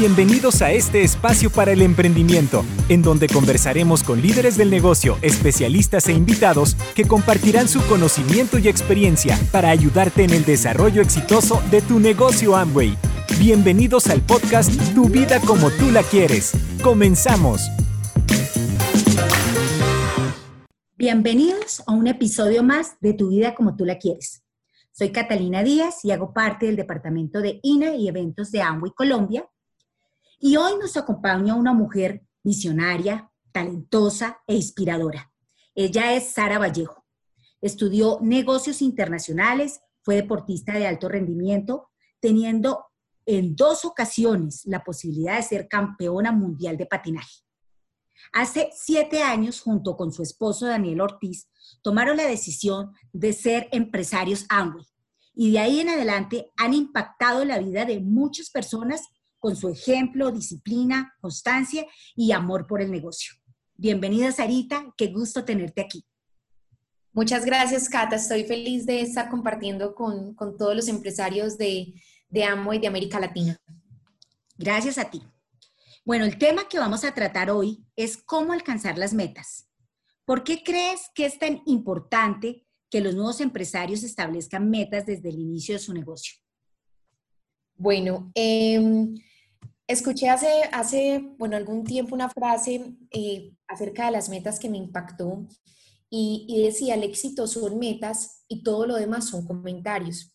Bienvenidos a este espacio para el emprendimiento, en donde conversaremos con líderes del negocio, especialistas e invitados que compartirán su conocimiento y experiencia para ayudarte en el desarrollo exitoso de tu negocio Amway. Bienvenidos al podcast Tu vida como tú la quieres. Comenzamos. Bienvenidos a un episodio más de Tu vida como tú la quieres. Soy Catalina Díaz y hago parte del departamento de INA y eventos de Amway Colombia y hoy nos acompaña una mujer visionaria, talentosa e inspiradora. Ella es Sara Vallejo. Estudió negocios internacionales, fue deportista de alto rendimiento, teniendo en dos ocasiones la posibilidad de ser campeona mundial de patinaje. Hace siete años, junto con su esposo Daniel Ortiz, tomaron la decisión de ser empresarios Amway y de ahí en adelante han impactado la vida de muchas personas con su ejemplo, disciplina, constancia y amor por el negocio. Bienvenida, Sarita, qué gusto tenerte aquí. Muchas gracias, Cata. Estoy feliz de estar compartiendo con, todos los empresarios de, de Amo y de América Latina. Gracias a ti. Bueno, el tema que vamos a tratar hoy es cómo alcanzar las metas. ¿Por qué crees que es tan importante que los nuevos empresarios establezcan metas desde el inicio de su negocio? Bueno, eh, Escuché hace, hace, bueno, algún tiempo una frase eh, acerca de las metas que me impactó y, decía, el éxito son metas y todo lo demás son comentarios.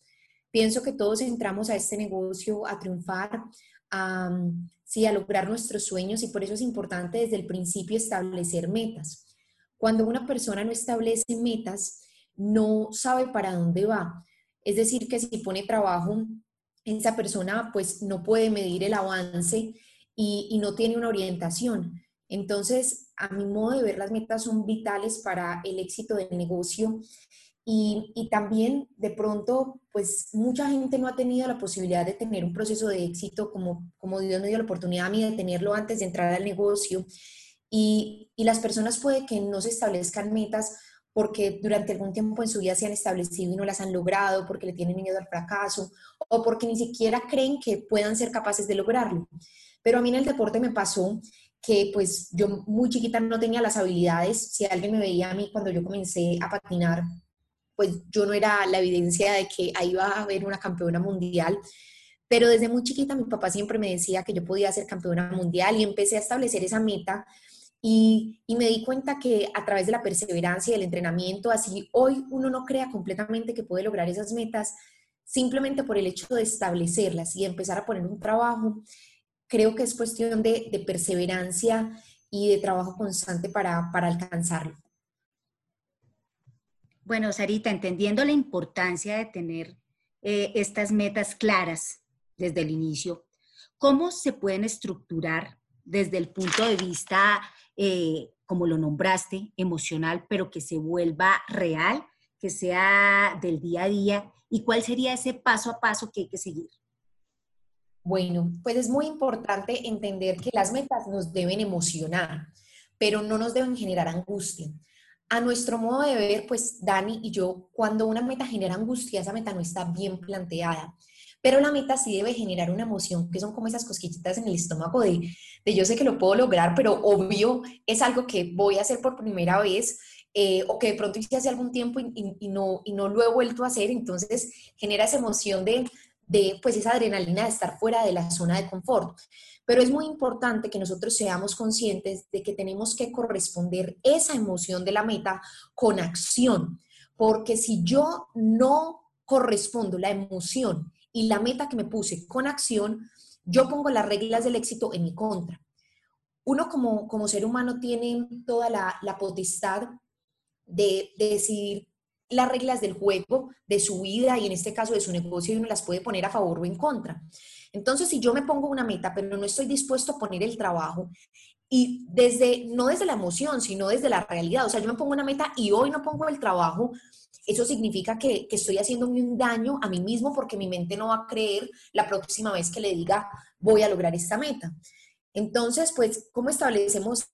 Pienso que todos entramos a este negocio a triunfar, a, sí, a lograr nuestros sueños y por eso es importante desde el principio establecer metas. Cuando una persona no establece metas, no sabe para dónde va. Es decir, que si pone trabajo esa persona pues no puede medir el avance y, no tiene una orientación. Entonces, a mi modo de ver, las metas son vitales para el éxito del negocio y, y, también de pronto, pues mucha gente no ha tenido la posibilidad de tener un proceso de éxito como, como Dios me dio la oportunidad a mí de tenerlo antes de entrar al negocio. Y, y las personas puede que no se establezcan metas porque durante algún tiempo en su vida se han establecido y no las han logrado, porque le tienen miedo al fracaso o porque ni siquiera creen que puedan ser capaces de lograrlo. Pero a mí en el deporte me pasó que pues yo muy chiquita no tenía las habilidades. Si alguien me veía a mí cuando yo comencé a patinar, pues yo no era la evidencia de que ahí iba a haber una campeona mundial. Pero desde muy chiquita mi papá siempre me decía que yo podía ser campeona mundial y empecé a establecer esa meta y, me di cuenta que a través de la perseverancia y el entrenamiento, así hoy uno no crea completamente que puede lograr esas metas simplemente por el hecho de establecerlas y empezar a poner un trabajo, creo que es cuestión de, perseverancia y de trabajo constante para, alcanzarlo. Bueno, Sarita, entendiendo la importancia de tener eh, estas metas claras desde el inicio, ¿cómo se pueden estructurar desde el punto de vista eh, como lo nombraste, emocional, pero que se vuelva real, que sea del día a día? ¿Y cuál sería ese paso a paso que hay que seguir? Bueno, pues es muy importante entender que las metas nos deben emocionar, pero no nos deben generar angustia. A nuestro modo de ver, pues Dani y yo, cuando una meta genera angustia, esa meta no está bien planteada. Pero la meta sí debe generar una emoción, que son como esas cosquillitas en el estómago de, de yo sé que lo puedo lograr, pero obvio es algo que voy a hacer por primera vez eh, o que de pronto hice hace algún tiempo y, no, y no lo he vuelto a hacer. Entonces genera esa emoción de, de, pues esa adrenalina de estar fuera de la zona de confort. Pero es muy importante que nosotros seamos conscientes de que tenemos que corresponder esa emoción de la meta con acción, porque si yo no correspondo la emoción y la meta que me puse con acción, yo pongo las reglas del éxito en mi contra. Uno como, como ser humano tiene toda la, potestad de, de, decidir las reglas del juego, de su vida y en este caso de su negocio y uno las puede poner a favor o en contra. Entonces, si yo me pongo una meta, pero no estoy dispuesto a poner el trabajo y desde, no desde la emoción, sino desde la realidad, o sea, yo me pongo una meta y hoy no pongo el trabajo, eso significa que, estoy haciéndome un daño a mí mismo porque mi mente no va a creer la próxima vez que le diga voy a lograr esta meta. Entonces, pues, ¿cómo establecemos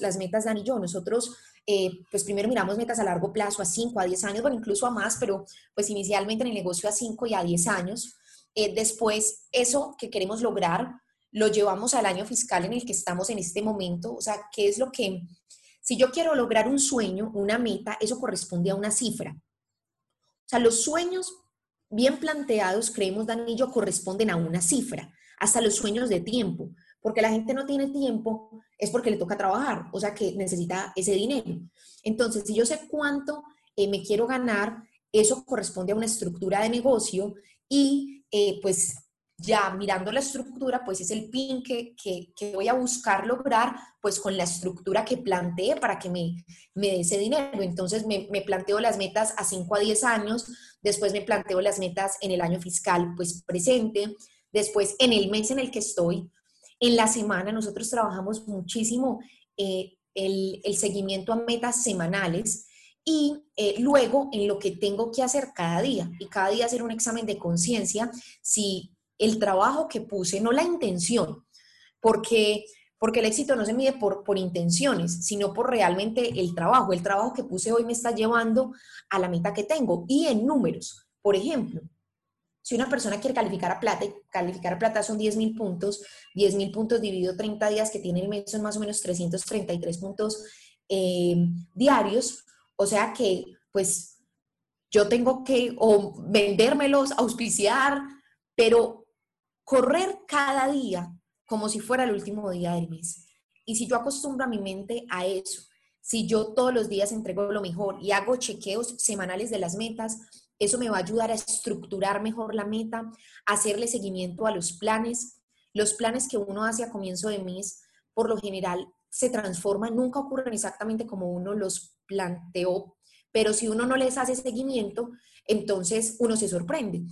las metas, Dani y yo? Nosotros, eh, pues primero miramos metas a largo plazo, a 5, a 10 años, bueno, incluso a más, pero pues inicialmente en el negocio a 5 y a 10 años. eh, después eso que queremos lograr lo llevamos al año fiscal en el que estamos en este momento. O sea, ¿qué es lo que, si yo quiero lograr un sueño, una meta, eso corresponde a una cifra. O sea, los sueños bien planteados, creemos, Danillo, corresponden a una cifra, hasta los sueños de tiempo, porque la gente no tiene tiempo, es porque le toca trabajar, o sea, que necesita ese dinero. Entonces, si yo sé cuánto eh, me quiero ganar, eso corresponde a una estructura de negocio y eh, pues ya mirando la estructura, pues es el PIN que, voy a buscar lograr, pues con la estructura que planteé para que me, me dé ese dinero. Entonces me, me, planteo las metas a 5 a 10 años, después me planteo las metas en el año fiscal, pues presente, después en el mes en el que estoy. En la semana nosotros trabajamos muchísimo eh, el, el, seguimiento a metas semanales y eh, luego en lo que tengo que hacer cada día y cada día hacer un examen de conciencia si el trabajo que puse, no la intención, porque, porque el éxito no se mide por, por intenciones, sino por realmente el trabajo. El trabajo que puse hoy me está llevando a la meta que tengo y en números. Por ejemplo, si una persona quiere calificar a plata, y calificar a plata son 10 mil puntos, 10 mil puntos dividido 30 días que tiene el mes son más o menos 333 puntos eh, diarios, o sea que pues yo tengo que o vendérmelos, auspiciar, pero correr cada día como si fuera el último día del mes. Y si yo acostumbro a mi mente a eso, si yo todos los días entrego lo mejor y hago chequeos semanales de las metas, eso me va a ayudar a estructurar mejor la meta, hacerle seguimiento a los planes. Los planes que uno hace a comienzo de mes, por lo general, se transforman, nunca ocurren exactamente como uno los planteó, pero si uno no les hace seguimiento, entonces uno se sorprende.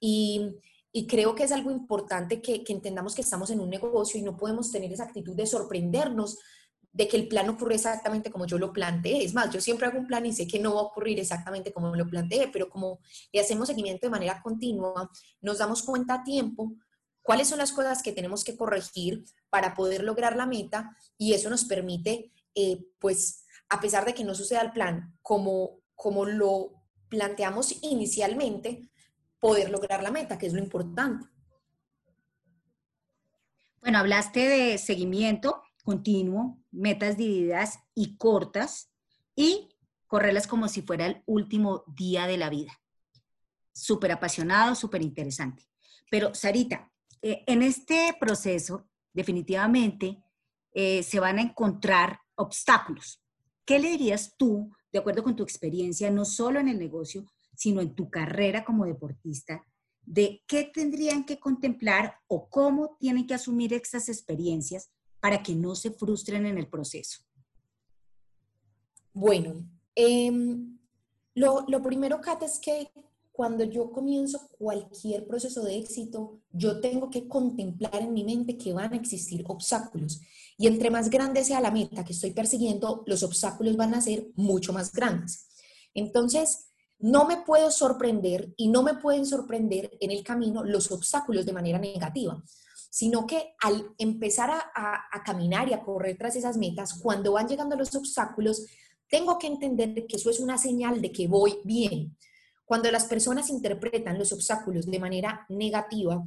Y y creo que es algo importante que, entendamos que estamos en un negocio y no podemos tener esa actitud de sorprendernos de que el plan ocurre exactamente como yo lo planteé. Es más, yo siempre hago un plan y sé que no va a ocurrir exactamente como lo planteé, pero como le hacemos seguimiento de manera continua, nos damos cuenta a tiempo cuáles son las cosas que tenemos que corregir para poder lograr la meta y eso nos permite, eh, pues, a pesar de que no suceda el plan como, como lo planteamos inicialmente, poder lograr la meta, que es lo importante. Bueno, hablaste de seguimiento continuo, metas divididas y cortas y correrlas como si fuera el último día de la vida. Súper apasionado, súper interesante. Pero, Sarita, eh, en este proceso definitivamente eh, se van a encontrar obstáculos. ¿Qué le dirías tú, de acuerdo con tu experiencia, no solo en el negocio, sino en tu carrera como deportista, de qué tendrían que contemplar o cómo tienen que asumir estas experiencias para que no se frustren en el proceso. Bueno, em, lo, lo, primero, Kat, es que cuando yo comienzo cualquier proceso de éxito, yo tengo que contemplar en mi mente que van a existir obstáculos. Y entre más grande sea la meta que estoy persiguiendo, los obstáculos van a ser mucho más grandes. Entonces, no me puedo sorprender y no me pueden sorprender en el camino los obstáculos de manera negativa, sino que al empezar a, caminar y a correr tras esas metas, cuando van llegando los obstáculos, tengo que entender que eso es una señal de que voy bien. Cuando las personas interpretan los obstáculos de manera negativa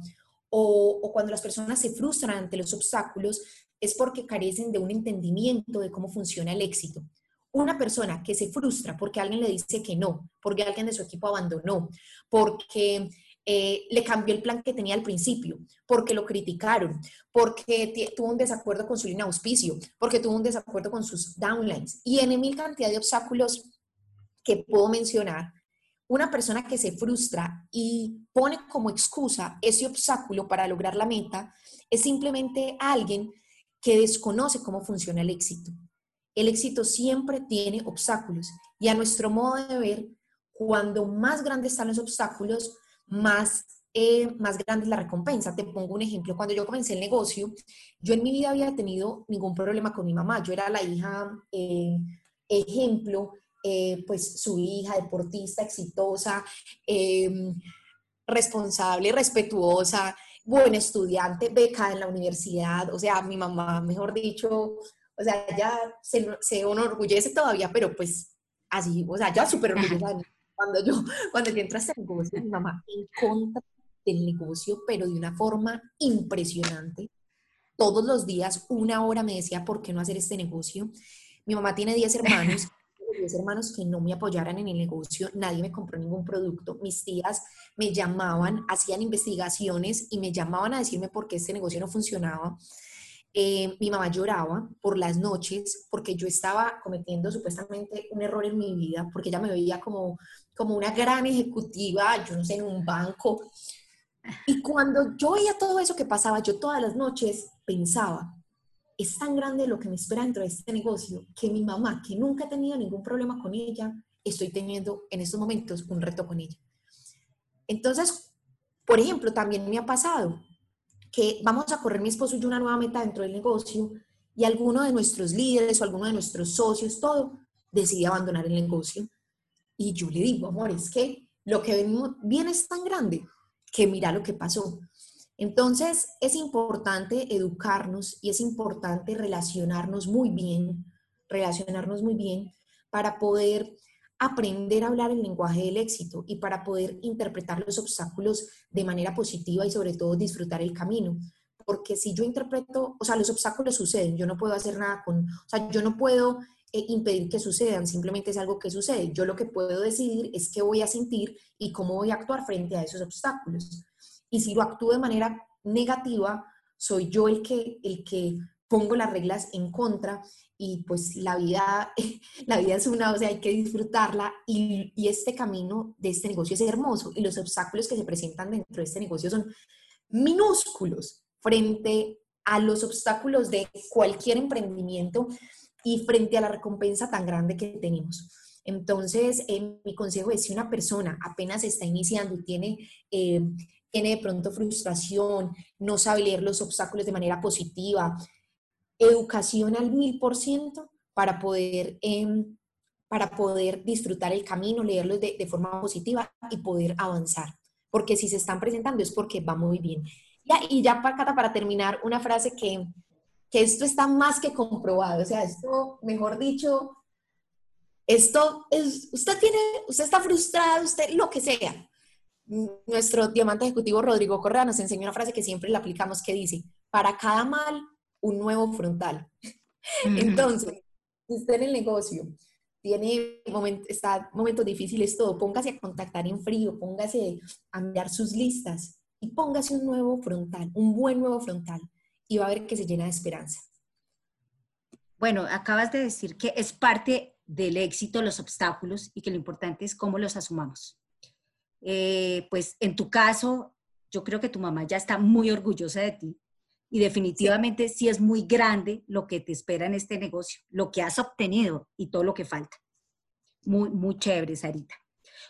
o, cuando las personas se frustran ante los obstáculos, es porque carecen de un entendimiento de cómo funciona el éxito una persona que se frustra porque alguien le dice que no, porque alguien de su equipo abandonó, porque eh, le cambió el plan que tenía al principio, porque lo criticaron, porque tuvo un desacuerdo con su línea auspicio, porque tuvo un desacuerdo con sus downlines y en mil cantidad de obstáculos que puedo mencionar. Una persona que se frustra y pone como excusa ese obstáculo para lograr la meta es simplemente alguien que desconoce cómo funciona el éxito. El éxito siempre tiene obstáculos y a nuestro modo de ver, cuando más grandes están los obstáculos, más, eh, más grande es la recompensa. Te pongo un ejemplo. Cuando yo comencé el negocio, yo en mi vida había tenido ningún problema con mi mamá. Yo era la hija eh, ejemplo, eh, pues su hija deportista, exitosa, responsable, respetuosa, buena estudiante, becada en la universidad. O sea, mi mamá, mejor dicho, o sea, ella se, se enorgullece todavía, pero pues así, o sea, ya súper orgullosa cuando yo, cuando yo entré a este negocio, mi mamá en contra del negocio, pero de una forma impresionante. Todos los días, una hora me decía, ¿por qué no hacer este negocio? Mi mamá tiene 10 hermanos, 10 hermanos que no me apoyaran en el negocio, nadie me compró ningún producto. Mis tías me llamaban, hacían investigaciones y me llamaban a decirme por qué este negocio no funcionaba. Eh, mi mamá lloraba por las noches porque yo estaba cometiendo supuestamente un error en mi vida, porque ella me veía como, como una gran ejecutiva, yo no sé, en un banco. Y cuando yo veía todo eso que pasaba, yo todas las noches pensaba, es tan grande lo que me espera dentro de este negocio que mi mamá, que nunca ha tenido ningún problema con ella, estoy teniendo en estos momentos un reto con ella. Entonces, por ejemplo, también me ha pasado que vamos a correr mi esposo y yo una nueva meta dentro del negocio y alguno de nuestros líderes o alguno de nuestros socios, todo, decide abandonar el negocio. Y yo le digo, amor, es que lo que venimos bien es tan grande que mira lo que pasó. Entonces, es importante educarnos y es importante relacionarnos muy bien, relacionarnos muy bien para poder aprender a hablar el lenguaje del éxito y para poder interpretar los obstáculos de manera positiva y sobre todo disfrutar el camino. Porque si yo interpreto, o sea, los obstáculos suceden, yo no puedo hacer nada con, o sea, yo no puedo eh, impedir que sucedan, simplemente es algo que sucede. Yo lo que puedo decidir es qué voy a sentir y cómo voy a actuar frente a esos obstáculos. Y si lo actúo de manera negativa, soy yo el que, el que pongo las reglas en contra y pues la vida, la vida es una, o sea, hay que disfrutarla y, y, este camino de este negocio es hermoso y los obstáculos que se presentan dentro de este negocio son minúsculos frente a los obstáculos de cualquier emprendimiento y frente a la recompensa tan grande que tenemos. Entonces, eh, mi consejo es, si una persona apenas está iniciando y tiene, eh, tiene de pronto frustración, no sabe leer los obstáculos de manera positiva, educación al mil por ciento para poder, em, para poder disfrutar el camino, leerlos de, forma positiva y poder avanzar. Porque si se están presentando es porque va muy bien. Y ya para, para terminar, una frase que, que esto está más que comprobado. O sea, esto, mejor dicho, esto es, usted tiene, usted está frustrado, usted lo que sea. Nuestro diamante ejecutivo Rodrigo Correa nos enseñó una frase que siempre le aplicamos que dice, para cada mal un nuevo frontal. Entonces, si usted en el negocio tiene moment, está momentos difíciles, todo, póngase a contactar en frío, póngase a mirar sus listas y póngase un nuevo frontal, un buen nuevo frontal y va a ver que se llena de esperanza. Bueno, acabas de decir que es parte del éxito los obstáculos y que lo importante es cómo los asumamos. Eh, pues en tu caso, yo creo que tu mamá ya está muy orgullosa de ti y definitivamente sí. es muy grande lo que te espera en este negocio, lo que has obtenido y todo lo que falta. Muy, muy chévere, Sarita.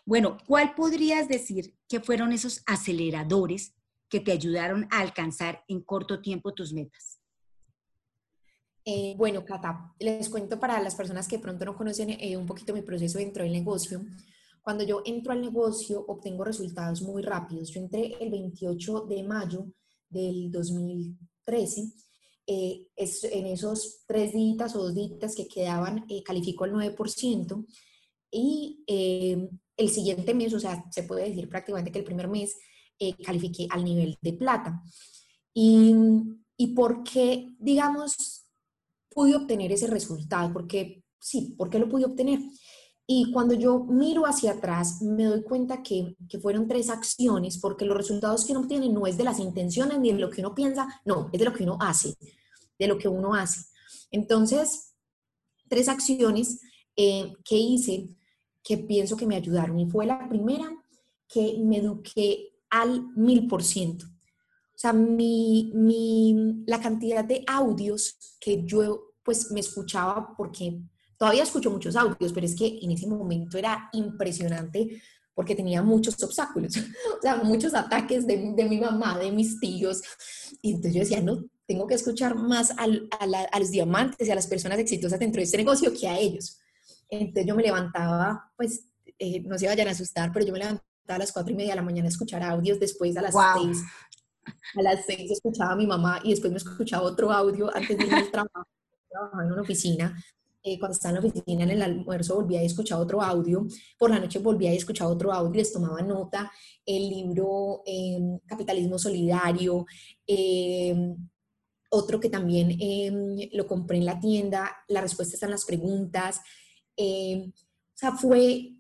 Bueno, ¿cuál podrías decir que fueron esos aceleradores que te ayudaron a alcanzar en corto tiempo tus metas? Eh, bueno, Cata, les cuento para las personas que pronto no conocen eh, un poquito mi proceso dentro del negocio. Cuando yo entro al negocio, obtengo resultados muy rápidos. Yo entré el 28 de mayo del 2000 13, eh, en esos tres días o dos días que quedaban, eh, calificó el 9%, y eh, el siguiente mes, o sea, se puede decir prácticamente que el primer mes, califiqué al nivel de plata. Y, ¿Y por qué, digamos, pude obtener ese resultado? Porque, sí, ¿por qué lo pude obtener? Y cuando yo miro hacia atrás, me doy cuenta que, que, fueron tres acciones, porque los resultados que uno obtiene no es de las intenciones ni de lo que uno piensa, no, es de lo que uno hace, de lo que uno hace. Entonces, tres acciones eh, que hice que pienso que me ayudaron. Y fue la primera que me eduqué al mil por ciento. O sea, mi, mi, la cantidad de audios que yo pues me escuchaba porque Todavía escucho muchos audios, pero es que en ese momento era impresionante porque tenía muchos obstáculos, o sea, muchos ataques de, de, mi mamá, de mis tíos. Y entonces yo decía, no, tengo que escuchar más al, a, la, a, los diamantes y a las personas exitosas dentro de este negocio que a ellos. Entonces yo me levantaba, pues, eh, no se vayan a asustar, pero yo me levantaba a las cuatro y media de la mañana a escuchar audios, después a las wow. seis, a las seis escuchaba a mi mamá y después me escuchaba otro audio antes de ir al trabajo, trabajaba en una oficina eh, cuando estaba en la oficina en el almuerzo volvía y escuchaba otro audio, por la noche volvía y escuchaba otro audio, les tomaba nota, el libro em, Capitalismo Solidario, em, otro que también em, lo compré en la tienda, la respuesta está en las preguntas, o sea, fue,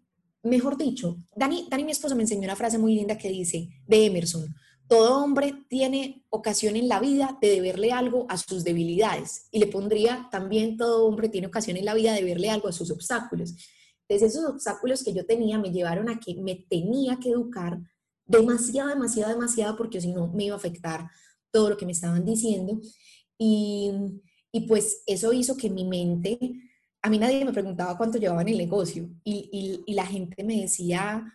mejor dicho, Dani, Dani, mi esposo, me enseñó una frase muy linda que dice, de Emerson, todo hombre tiene ocasión en la vida de deberle algo a sus debilidades. Y le pondría también, todo hombre tiene ocasión en la vida de verle algo a sus obstáculos. Entonces, esos obstáculos que yo tenía me llevaron a que me tenía que educar demasiado, demasiado, demasiado, porque si no me iba a afectar todo lo que me estaban diciendo. Y, y pues eso hizo que mi mente, a mí nadie me preguntaba cuánto llevaba en el negocio y, y, y la gente me decía,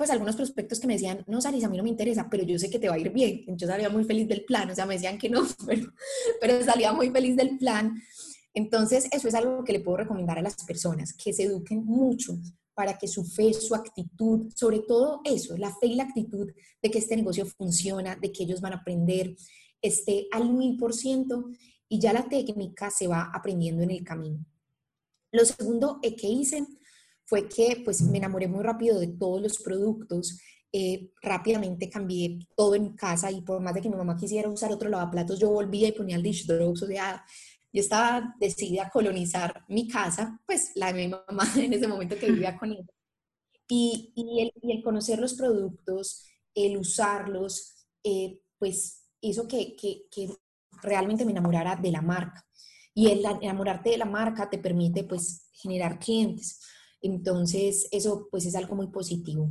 pues algunos prospectos que me decían, no, Saris, a mí no me interesa, pero yo sé que te va a ir bien. Yo salía muy feliz del plan, o sea, me decían que no, pero, pero salía muy feliz del plan. Entonces, eso es algo que le puedo recomendar a las personas, que se eduquen mucho para que su fe, su actitud, sobre todo eso, la fe y la actitud de que este negocio funciona, de que ellos van a aprender, esté al mil por ciento y ya la técnica se va aprendiendo en el camino. Lo segundo eh, que hice fue que pues me enamoré muy rápido de todos los productos. Eh, rápidamente cambié todo en casa y por más de que mi mamá quisiera usar otro lavaplatos, yo volvía y ponía el dish drugs, o sea, yo estaba decidida a colonizar mi casa, pues la de mi mamá en ese momento que vivía con ella. Y, y, el, y el, conocer los productos, el usarlos, eh, pues hizo que, que, que, realmente me enamorara de la marca. Y el enamorarte de la marca te permite pues generar clientes. Entonces, eso pues es algo muy positivo.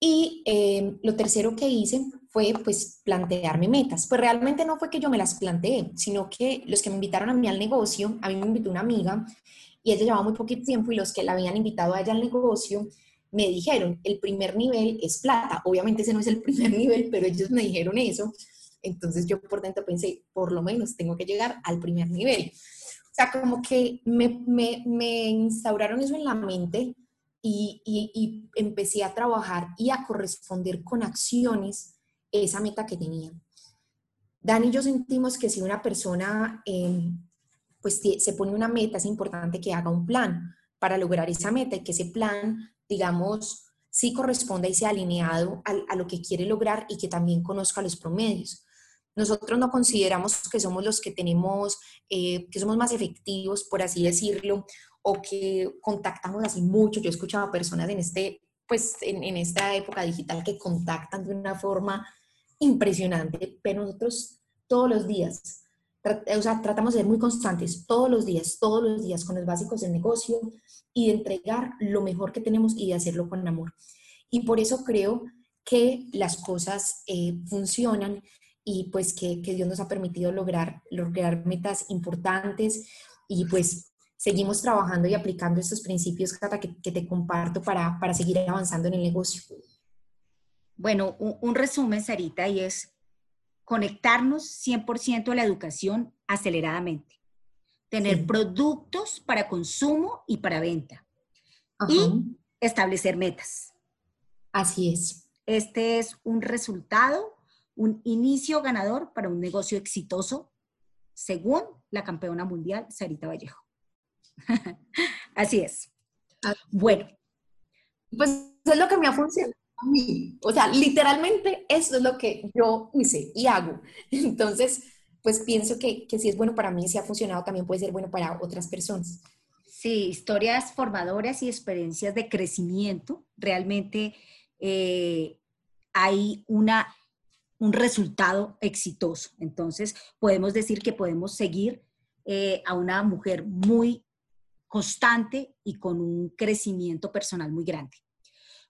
Y eh, lo tercero que hice fue pues plantearme metas. Pues realmente no fue que yo me las planteé, sino que los que me invitaron a mí al negocio, a mí me invitó una amiga y ella llevaba muy poquito tiempo y los que la habían invitado a ella al negocio me dijeron, el primer nivel es plata. Obviamente ese no es el primer nivel, pero ellos me dijeron eso. Entonces yo por dentro pensé, por lo menos tengo que llegar al primer nivel. O sea, como que me, me, me instauraron eso en la mente y, y, empecé a trabajar y a corresponder con acciones esa meta que tenía. Dani y yo sentimos que si una persona em, pues se pone una meta, es importante que haga un plan para lograr esa meta y que ese plan, digamos, sí corresponda y sea alineado a, a lo que quiere lograr y que también conozca los promedios. Nosotros no consideramos que somos los que tenemos, eh, que somos más efectivos, por así decirlo, o que contactamos así mucho. Yo he escuchado a personas en, este, pues, en, en esta época digital que contactan de una forma impresionante, pero nosotros todos los días, o sea, tratamos de ser muy constantes, todos los días, todos los días con los básicos del negocio y de entregar lo mejor que tenemos y de hacerlo con amor. Y por eso creo que las cosas eh, funcionan y pues que, que, Dios nos ha permitido lograr, lograr metas importantes y pues seguimos trabajando y aplicando estos principios que, que te comparto para, para, seguir avanzando en el negocio. Bueno, un, un resumen, Sarita, y es conectarnos 100% a la educación aceleradamente, tener sí. productos para consumo y para venta Ajá. y establecer metas. Así es. Este es un resultado un inicio ganador para un negocio exitoso, según la campeona mundial Sarita Vallejo. Así es. Bueno. Pues es lo que me ha funcionado a mí. O sea, literalmente eso es lo que yo hice y hago. Entonces, pues pienso que, que si es bueno para mí, si ha funcionado, también puede ser bueno para otras personas. Sí, historias formadoras y experiencias de crecimiento. Realmente eh, hay una un resultado exitoso. Entonces, podemos decir que podemos seguir eh, a una mujer muy constante y con un crecimiento personal muy grande.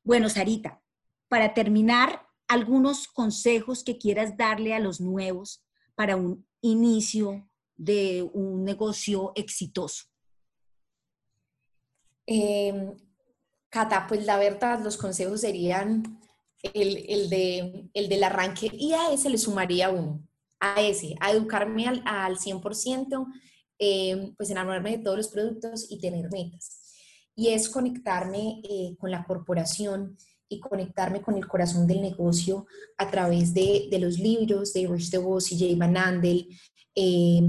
Bueno, Sarita, para terminar, algunos consejos que quieras darle a los nuevos para un inicio de un negocio exitoso. Eh, Cata, pues la verdad, los consejos serían el, el, de, el del arranque y a ese le sumaría uno, a ese, a educarme al, al 100%, eh, pues enamorarme de todos los productos y tener metas. Y es conectarme eh, con la corporación y conectarme con el corazón del negocio a través de, de los libros de Rich DeVos y Jay Van Andel, eh,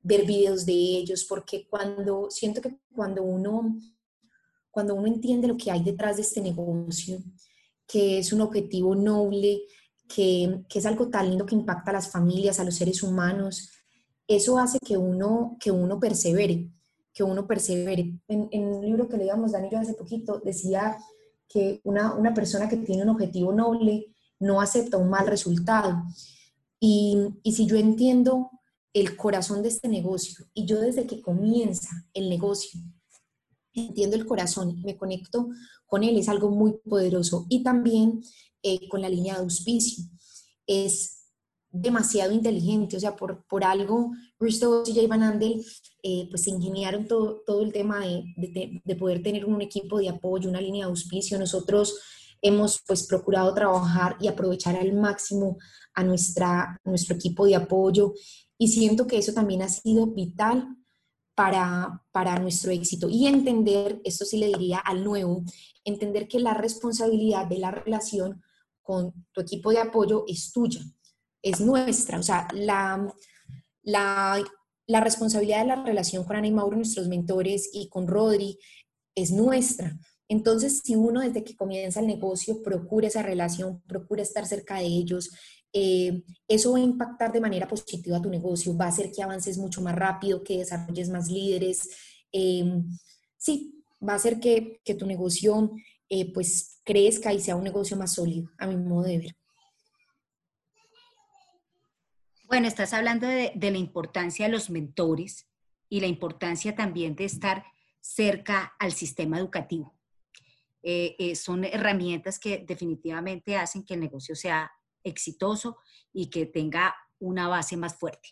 ver videos de ellos, porque cuando siento que cuando uno, cuando uno entiende lo que hay detrás de este negocio, que es un objetivo noble, que, que es algo tan lindo que impacta a las familias, a los seres humanos, eso hace que uno, que uno persevere, que uno persevere. En, en un libro que leíamos Dani yo hace poquito, decía que una, una persona que tiene un objetivo noble no acepta un mal resultado. Y, y si yo entiendo el corazón de este negocio y yo desde que comienza el negocio entiendo el corazón, me conecto con él, es algo muy poderoso. Y también eh, con la línea de auspicio. Es demasiado inteligente, o sea, por, por algo, Risto y Jay Van Andel, eh, pues ingeniaron todo, todo el tema de, de, de, poder tener un equipo de apoyo, una línea de auspicio. Nosotros hemos pues procurado trabajar y aprovechar al máximo a nuestra, nuestro equipo de apoyo y siento que eso también ha sido vital para, para nuestro éxito. Y entender, esto sí le diría al nuevo, entender que la responsabilidad de la relación con tu equipo de apoyo es tuya, es nuestra. O sea, la, la, la responsabilidad de la relación con Ana y Mauro, nuestros mentores, y con Rodri, es nuestra. Entonces, si uno desde que comienza el negocio procura esa relación, procura estar cerca de ellos, eh, eso va a impactar de manera positiva a tu negocio, va a hacer que avances mucho más rápido, que desarrolles más líderes. Eh, sí, va a hacer que, tu negocio eh, pues crezca y sea un negocio más sólido, a mi modo de ver. Bueno, estás hablando de, la importancia de los mentores y la importancia también de estar cerca al sistema educativo. Eh, son herramientas que definitivamente hacen que el negocio sea exitoso y que tenga una base más fuerte.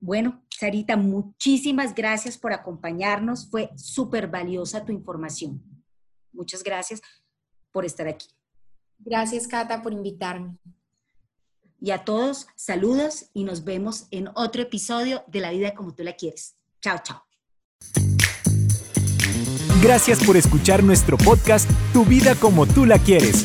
Bueno, Sarita, muchísimas gracias por acompañarnos. Fue súper valiosa tu información. Muchas gracias por estar aquí. Gracias, Cata, por invitarme. Y a todos, saludos y nos vemos en otro episodio de La vida como tú la quieres. Chao, chao. Gracias por escuchar nuestro podcast Tu vida como tú la quieres.